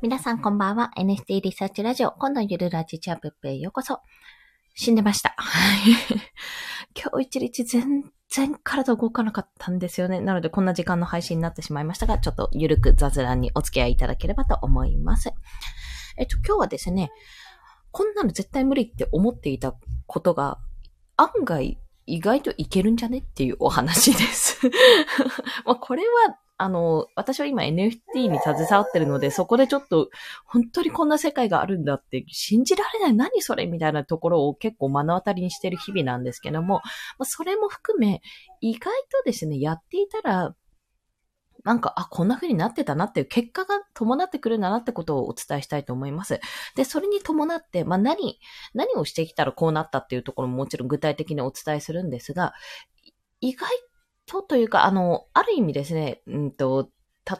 皆さんこんばんは。NFT リサーチラジオ、今度ゆるラジチャップへようこそ。死んでました。今日一日全然体動かなかったんですよね。なのでこんな時間の配信になってしまいましたが、ちょっとゆるく雑談にお付き合いいただければと思います。えっと、今日はですね、こんなの絶対無理って思っていたことが、案外意外といけるんじゃねっていうお話です。まあこれはあの、私は今 NFT に携わってるので、そこでちょっと、本当にこんな世界があるんだって、信じられない、何それみたいなところを結構目の当たりにしてる日々なんですけども、まあ、それも含め、意外とですね、やっていたら、なんか、あ、こんな風になってたなっていう結果が伴ってくるんだなってことをお伝えしたいと思います。で、それに伴って、まあ、何、何をしてきたらこうなったっていうところももちろん具体的にお伝えするんですが、意外とというか、あの、ある意味ですね、うんと、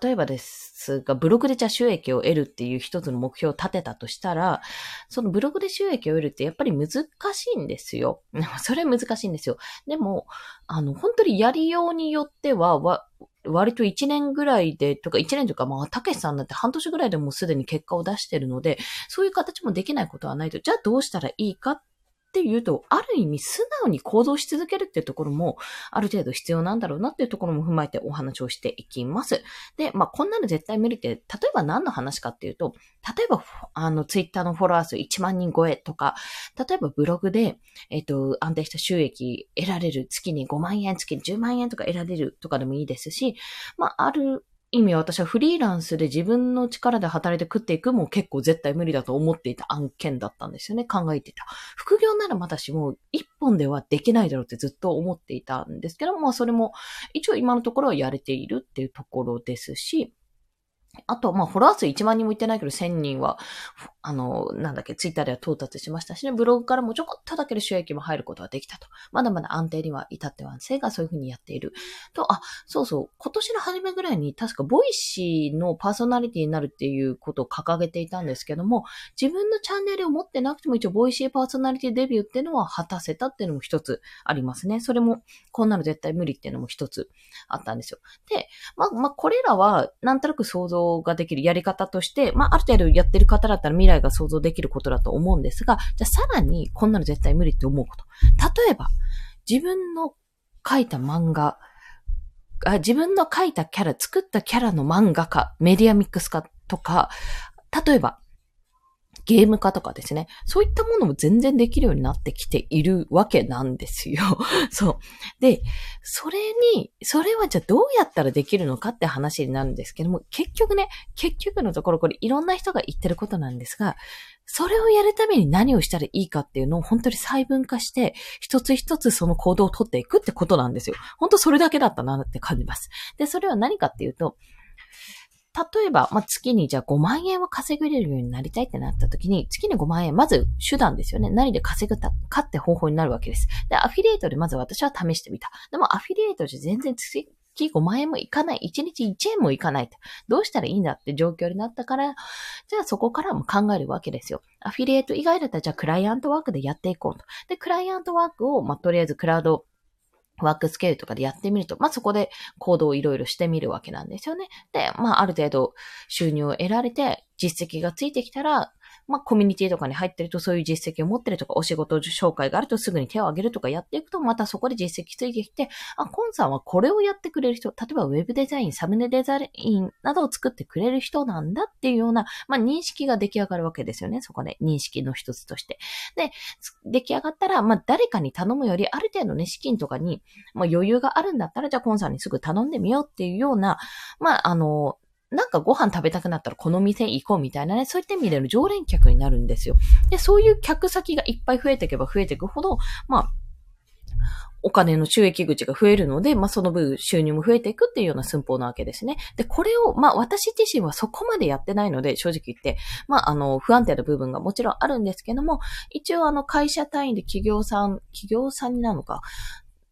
例えばですが、ブログでじゃあ収益を得るっていう一つの目標を立てたとしたら、そのブログで収益を得るってやっぱり難しいんですよ。それ難しいんですよ。でも、あの、本当にやりようによっては、わ、割と1年ぐらいで、とか1年というか、まあ、たけしさんだって半年ぐらいでもうすでに結果を出してるので、そういう形もできないことはないと、じゃあどうしたらいいかっっていうと、ある意味素直に行動し続けるっていうところも、ある程度必要なんだろうなっていうところも踏まえてお話をしていきます。で、まあ、こんなの絶対無理って、例えば何の話かっていうと、例えば、あの、ツイッターのフォロワー数1万人超えとか、例えばブログで、えっ、ー、と、安定した収益得られる月に5万円、月に10万円とか得られるとかでもいいですし、まあ、ある意味は私はフリーランスで自分の力で働いて食っていくも結構絶対無理だと思っていた案件だったんですよね。考えていた。副業ならまだしも一本ではできないだろうってずっと思っていたんですけども、それも一応今のところはやれているっていうところですし、あと、まあ、フォロワー数1万人もいってないけど、1000人は、あの、なんだっけ、ツイッターでは到達しましたしね、ブログからもちょこっとだけで収益も入ることができたと。まだまだ安定には至ってませんがそういうふうにやっている。と、あ、そうそう、今年の初めぐらいに確か Voicy のパーソナリティになるっていうことを掲げていたんですけども、自分のチャンネルを持ってなくても一応ボイシーパーソナリティデビューっていうのは果たせたっていうのも一つありますね。それも、こんなの絶対無理っていうのも一つあったんですよ。で、まあ、まあ、これらは、なんとなく想像ができるやり方として、まあ、ある程度やってる方だったら未来が想像できることだと思うんですが、じゃあさらにこんなの絶対無理って思うこと。例えば、自分の書いた漫画、あ自分の書いたキャラ、作ったキャラの漫画家、メディアミックス化とか、例えば、ゲーム化とかですね。そういったものも全然できるようになってきているわけなんですよ。そう。で、それに、それはじゃあどうやったらできるのかって話になるんですけども、結局ね、結局のところこれいろんな人が言ってることなんですが、それをやるために何をしたらいいかっていうのを本当に細分化して、一つ一つその行動をとっていくってことなんですよ。本当それだけだったなって感じます。で、それは何かっていうと、例えば、まあ、月にじゃあ5万円は稼げれるようになりたいってなった時に、月に5万円、まず手段ですよね。何で稼ぐかって方法になるわけです。で、アフィリエイトでまず私は試してみた。でも、アフィリエイトじゃ全然月5万円もいかない。1日1円もいかない。どうしたらいいんだって状況になったから、じゃあそこからも考えるわけですよ。アフィリエイト以外だったら、じゃあクライアントワークでやっていこうと。で、クライアントワークを、まあ、とりあえずクラウドワークスケールとかでやってみると、まあ、そこで行動をいろいろしてみるわけなんですよね。で、まあ、ある程度収入を得られて、実績がついてきたら、まあ、コミュニティとかに入ってるとそういう実績を持ってるとか、お仕事紹介があるとすぐに手を挙げるとかやっていくと、またそこで実績ついてきて、あ、コンさんはこれをやってくれる人、例えばウェブデザイン、サムネデザインなどを作ってくれる人なんだっていうような、まあ、認識が出来上がるわけですよね。そこで認識の一つとして。で、出来上がったら、まあ、誰かに頼むより、ある程度ね、資金とかに、まあ、余裕があるんだったら、じゃあコンさんにすぐ頼んでみようっていうような、まあ、あの、なんかご飯食べたくなったらこの店行こうみたいなね、そういった意味での常連客になるんですよ。で、そういう客先がいっぱい増えていけば増えていくほど、まあ、お金の収益口が増えるので、まあ、その分収入も増えていくっていうような寸法なわけですね。で、これを、まあ、私自身はそこまでやってないので、正直言って、まあ、あの、不安定な部分がもちろんあるんですけども、一応あの、会社単位で企業さん、企業さんになるのか、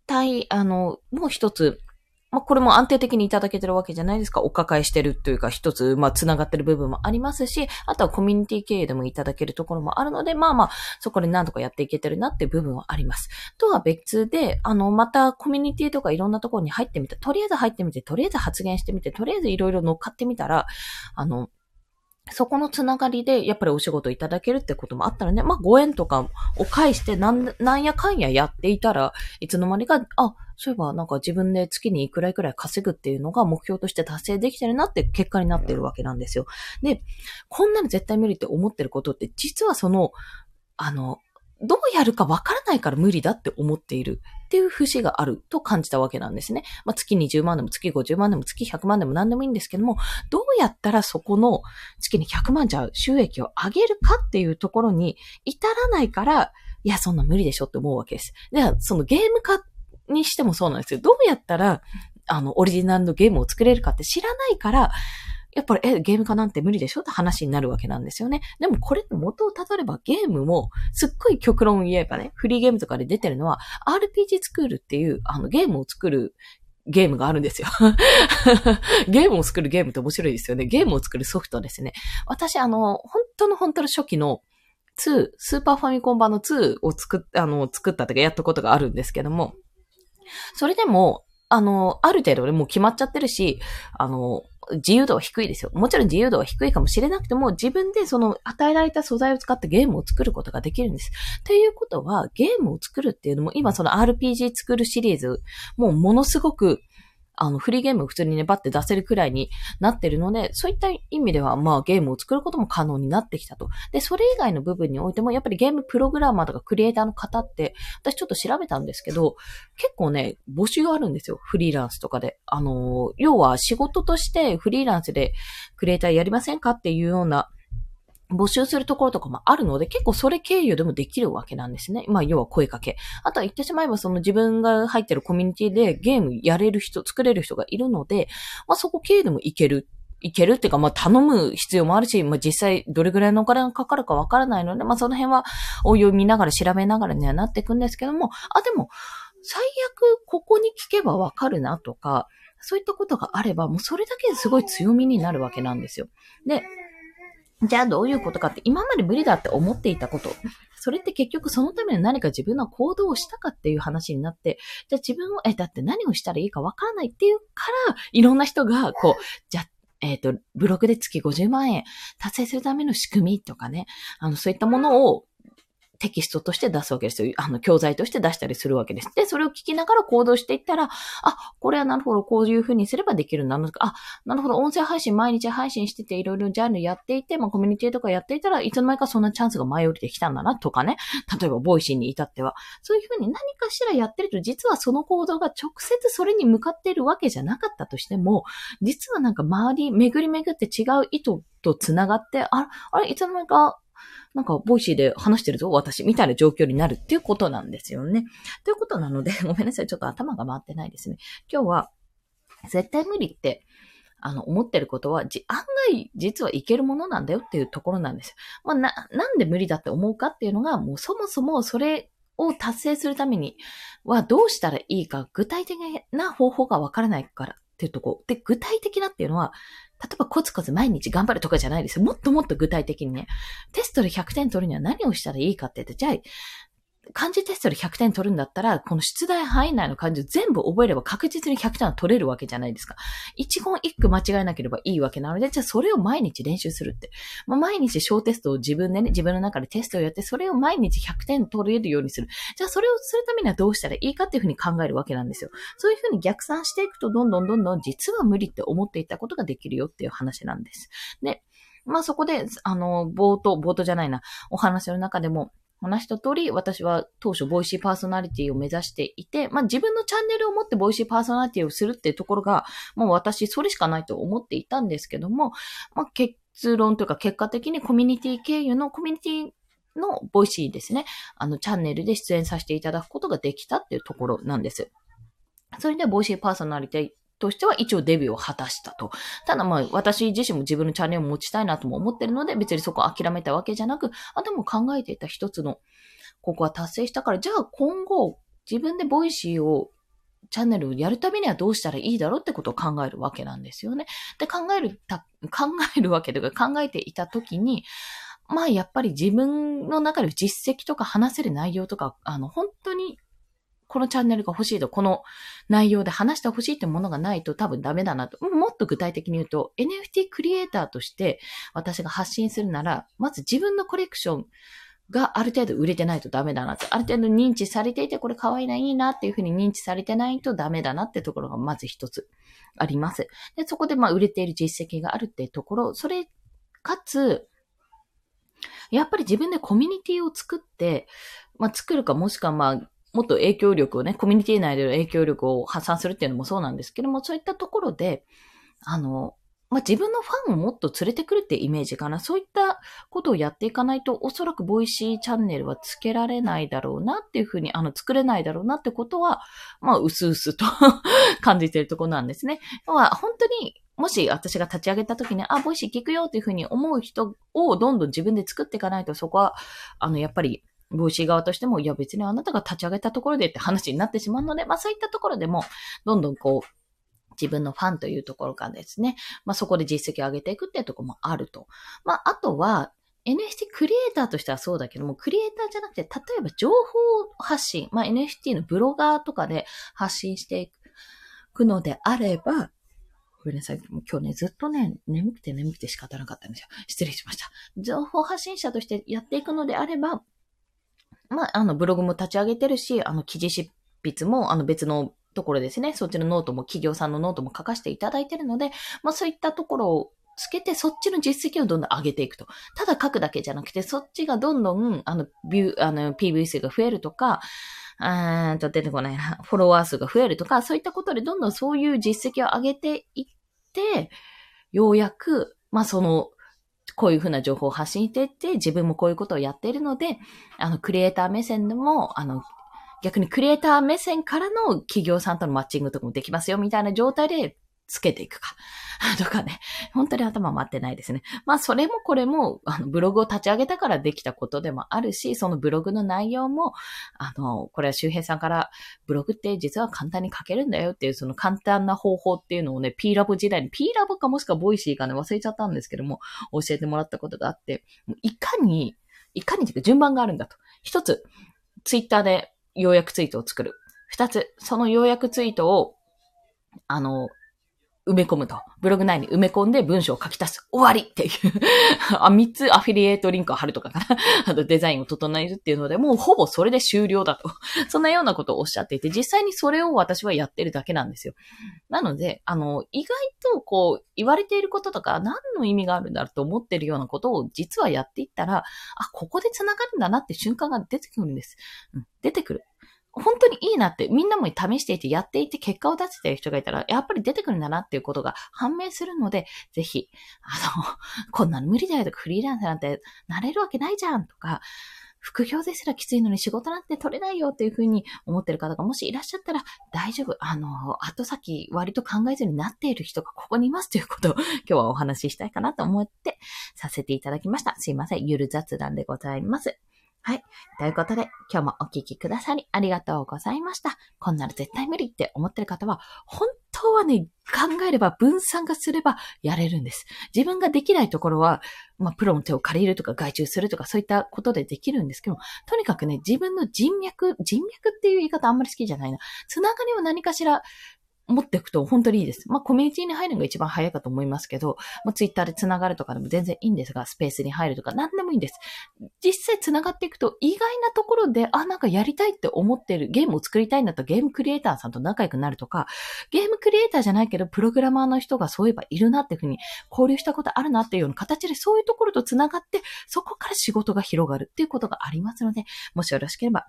単位、あの、もう一つ、まあ、これも安定的にいただけてるわけじゃないですか。お抱えしてるというか、一つ、まあ、繋がってる部分もありますし、あとはコミュニティ経営でもいただけるところもあるので、まあまあ、そこで何とかやっていけてるなっていう部分はあります。とは別で、あの、またコミュニティとかいろんなところに入ってみて、とりあえず入ってみて、とりあえず発言してみて、とりあえずいろいろ乗っかってみたら、あの、そこのつながりで、やっぱりお仕事いただけるってこともあったらね、まあ、ご縁とかを介してなん、なんやかんややっていたら、いつの間にか、あ、そういえばなんか自分で月にいくらいくらい稼ぐっていうのが目標として達成できてるなって結果になってるわけなんですよ。で、こんなの絶対無理って思ってることって、実はその、あの、どうやるかわからないから無理だって思っているっていう節があると感じたわけなんですね。まあ、月20万でも月50万でも月100万でも何でもいいんですけども、どうやったらそこの月に100万じゃ収益を上げるかっていうところに至らないから、いや、そんな無理でしょって思うわけです。で、そのゲーム化にしてもそうなんですよ。どうやったら、あの、オリジナルのゲームを作れるかって知らないから、やっぱり、え、ゲーム化なんて無理でしょって話になるわけなんですよね。でもこれって元をたどればゲームも、すっごい極論言えばね、フリーゲームとかで出てるのは、RPG スクールっていう、あの、ゲームを作るゲームがあるんですよ。ゲームを作るゲームって面白いですよね。ゲームを作るソフトですね。私、あの、本当の本当の初期の2、スーパーファミコン版の2を作っ、あの、作ったとかやったことがあるんですけども、それでも、あの、ある程度でもう決まっちゃってるし、あの、自由度は低いですよ。もちろん自由度は低いかもしれなくても、自分でその与えられた素材を使ってゲームを作ることができるんです。ということは、ゲームを作るっていうのも、今その RPG 作るシリーズ、もうものすごくあの、フリーゲームを普通にね、バッて出せるくらいになってるので、そういった意味では、まあ、ゲームを作ることも可能になってきたと。で、それ以外の部分においても、やっぱりゲームプログラマーとかクリエイターの方って、私ちょっと調べたんですけど、結構ね、募集があるんですよ。フリーランスとかで。あの、要は仕事としてフリーランスでクリエイターやりませんかっていうような募集するところとかもあるので、結構それ経由でもできるわけなんですね。まあ、要は声かけ。あとは言ってしまえば、その自分が入ってるコミュニティでゲームやれる人、作れる人がいるので、まあ、そこ経由でもいける。いけるっていうか、まあ、頼む必要もあるし、まあ、実際どれぐらいのお金がかかるかわからないので、まあ、その辺は応用見ながら調べながらにはなっていくんですけども、あ、でも、最悪ここに聞けばわかるなとか、そういったことがあれば、もうそれだけですごい強みになるわけなんですよ。で、じゃあどういうことかって、今まで無理だって思っていたこと。それって結局そのために何か自分の行動をしたかっていう話になって、じゃあ自分を、え、だって何をしたらいいかわからないっていうから、いろんな人が、こう、じゃあ、えっ、ー、と、ブログで月50万円達成するための仕組みとかね、あの、そういったものをテキストとして出すわけですよ。あの、教材として出したりするわけです。で、それを聞きながら行動していったら、あ、これはなるほど、こういう風にすればできるんだな。あ、なるほど、音声配信毎日配信してて、いろいろジャンルやっていて、まあ、コミュニティとかやっていたらいつの間にかそんなチャンスが前降りてきたんだな、とかね。例えば、 Voicy に至っては。そういう風に何かしらやってると、実はその行動が直接それに向かっているわけじゃなかったとしても、実はなんか周り、巡り巡って違う意図と繋がって、あ、あれ、いつの間にかなんか、 Voicy で話してるぞ、私、みたいな状況になるっていうことなんですよね。ということなので、ごめんなさい、ちょっと頭が回ってないですね。今日は、絶対無理って、あの、思ってることは、じ、案外、実はいけるものなんだよっていうところなんですよ。まあ、な、なんで無理だって思うかっていうのが、もうそもそもそれを達成するためにはどうしたらいいか、具体的な方法がわからないからっていうとこ。で、具体的なっていうのは、例えばコツコツ毎日頑張るとかじゃないですよ。もっともっと具体的にね。テストで100点取るには何をしたらいいかって言って、じゃあ、漢字テストで100点取るんだったら、この出題範囲内の漢字を全部覚えれば確実に100点は取れるわけじゃないですか。一言一句間違えなければいいわけなので、じゃあそれを毎日練習するって。まあ、毎日小テストを自分でね、自分の中でテストをやって、それを毎日100点取れるようにする。じゃあそれをするためにはどうしたらいいかっていうふうに考えるわけなんですよ。そういうふうに逆算していくと、どんどんどんどん実は無理って思っていたことができるよっていう話なんです。で、まあそこで、あの、冒頭、冒頭じゃないな、お話の中でも、話した通り、私は当初 Voicy パーソナリティを目指していて、まあ自分のチャンネルを持って Voicy パーソナリティをするっていうところが、もう私それしかないと思っていたんですけども、まあ結論というか結果的にコミュニティ経由のコミュニティの Voicy ですね、あのチャンネルで出演させていただくことができたっていうところなんです。それで Voicy パーソナリティとしては一応デビューを果たしたと。ただまあ私自身も自分のチャンネルを持ちたいなとも思ってるので別にそこを諦めたわけじゃなく、あ、でも考えていた一つの、ここは達成したから、じゃあ今後自分で Voicy をチャンネルをやるためにはどうしたらいいだろうってことを考えるわけなんですよね。で、考える、考えるわけというか考えていたときに、まあやっぱり自分の中で実績とか話せる内容とか、あの本当にこのチャンネルが欲しいと、この内容で話して欲しいってものがないと多分ダメだなと。もっと具体的に言うと、NFT クリエイターとして私が発信するなら、まず自分のコレクションがある程度売れてないとダメだなって。ある程度認知されていて、これ可愛いな、いいなっていうふうに認知されてないとダメだなってところがまず一つあります。で、そこでまあ売れている実績があるってところ、それ、かつ、やっぱり自分でコミュニティを作って、まあ作るかもしくはまあもっと影響力をね、コミュニティ内での影響力を発散するっていうのもそうなんですけども、そういったところで、あの、まあ、自分のファンをもっと連れてくるってイメージかな。そういったことをやっていかないと、おそらく Voicy チャンネルはつけられないだろうなっていうふうに、あの、作れないだろうなってことは、まあ、うすうすと 感じてるところなんですね。要は、本当に、もし私が立ち上げた時に、あ、 Voicy 聞くよっていうふうに思う人をどんどん自分で作っていかないと、そこは、あの、やっぱり、 Voicy 側としても、いや別にあなたが立ち上げたところでって話になってしまうので、まあそういったところでも、どんどんこう、自分のファンというところからですね、まあそこで実績を上げていくっていうところもあると。まああとは、NFT クリエイターとしてはそうだけども、クリエイターじゃなくて、例えば情報発信、まあ NFT のブロガーとかで発信していくのであれば、ごめんなさい。今日ね、ずっとね、眠くて眠くて仕方なかったんですよ。失礼しました。情報発信者としてやっていくのであれば、まあ、あの、ブログも立ち上げてるし、あの、記事執筆も、あの、別のところですね。そっちのノートも、企業さんのノートも書かせていただいてるので、まあ、そういったところをつけて、そっちの実績をどんどん上げていくと。ただ書くだけじゃなくて、そっちがどんどん、あの、ビュー、あの、PV 数が増えるとか、うーんと出てこないな、フォロワー数が増えるとか、そういったことでどんどんそういう実績を上げていって、ようやく、まあ、その、こういうふうな情報を発信していって、自分もこういうことをやっているので、あの、クリエイター目線でも、あの、逆にクリエイター目線からの企業さんとのマッチングとかもできますよ、みたいな状態でつけていくか。とかね。本当に頭回ってないですね。まあ、それもこれも、あの、ブログを立ち上げたからできたことでもあるし、そのブログの内容も、あの、これは周平さんから、ブログって実は簡単に書けるんだよっていう、その簡単な方法っていうのをね、P ラボ時代に、P ラボかもしくは Voicy かね、忘れちゃったんですけども、教えてもらったことがあって、いかに、いかに順番があるんだと。一つ、ツイッターで要約ツイートを作る。二つ、その要約ツイートを、あの、埋め込むと。ブログ内に埋め込んで文章を書き足す。終わりっていう あ、三つアフィリエイトリンクを貼るとかかな。あとデザインを整えるっていうので、もうほぼそれで終了だと。そんなようなことをおっしゃっていて、実際にそれを私はやってるだけなんですよ。なので、あの、意外とこう、言われていることとか、何の意味があるんだろうと思ってるようなことを実はやっていったら、あ、ここで繋がるんだなって瞬間が出てくるんです。うん、出てくる。本当にいいなって、みんなも試していて、やっていて、結果を出せてる人がいたら、やっぱり出てくるんだなっていうことが判明するので、ぜひ、あの、こんなの無理だよとか、フリーランスなんてなれるわけないじゃんとか、副業ですらきついのに仕事なんて取れないよっていうふうに思ってる方がもしいらっしゃったら大丈夫。あの、後先割と考えずになっている人がここにいますということを今日はお話ししたいかなと思ってさせていただきました。すいません。ゆる雑談でございます。はい。ということで、今日もお聞きくださりありがとうございました。こんなの絶対無理って思ってる方は、本当はね、考えれば分散がすればやれるんです。自分ができないところは、まあ、プロの手を借りるとか外注するとかそういったことでできるんですけどもとにかくね、自分の人脈、人脈っていう言い方あんまり好きじゃないな。つながりを何かしら持っていくと本当にいいです。まあ、コミュニティに入るのが一番早いかと思いますけど、まあ、ツイッターで繋がるとかでも全然いいんですが、スペースに入るとか何でもいいんです。実際繋がっていくと意外なところで、あ、なんかやりたいって思ってる、ゲームを作りたいんだったらゲームクリエイターさんと仲良くなるとか、ゲームクリエイターじゃないけど、プログラマーの人がそういえばいるなっていうふうに交流したことあるなっていうような形でそういうところと繋がって、そこから仕事が広がるっていうことがありますので、もしよろしければ、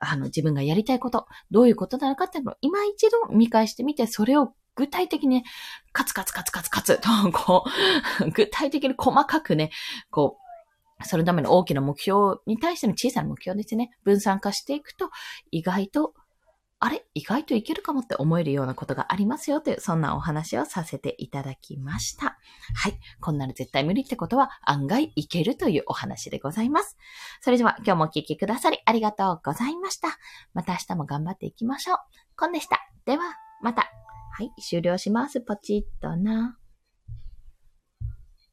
あの、自分がやりたいこと、どういうことなのかっていうのを今一度見返してみて、それを具体的にね、カツカツカツカツカツと、こう、具体的に細かくね、こう、そのための大きな目標に対しての小さな目標ですね、分散化していくと、意外とあれ意外といけるかもって思えるようなことがありますよという、そんなお話をさせていただきました。はい。こんなの絶対無理ってことは案外いけるというお話でございます。それでは今日もお聴きくださりありがとうございました。また明日も頑張っていきましょう。コンでした。では、また。はい、終了します。ポチッとな。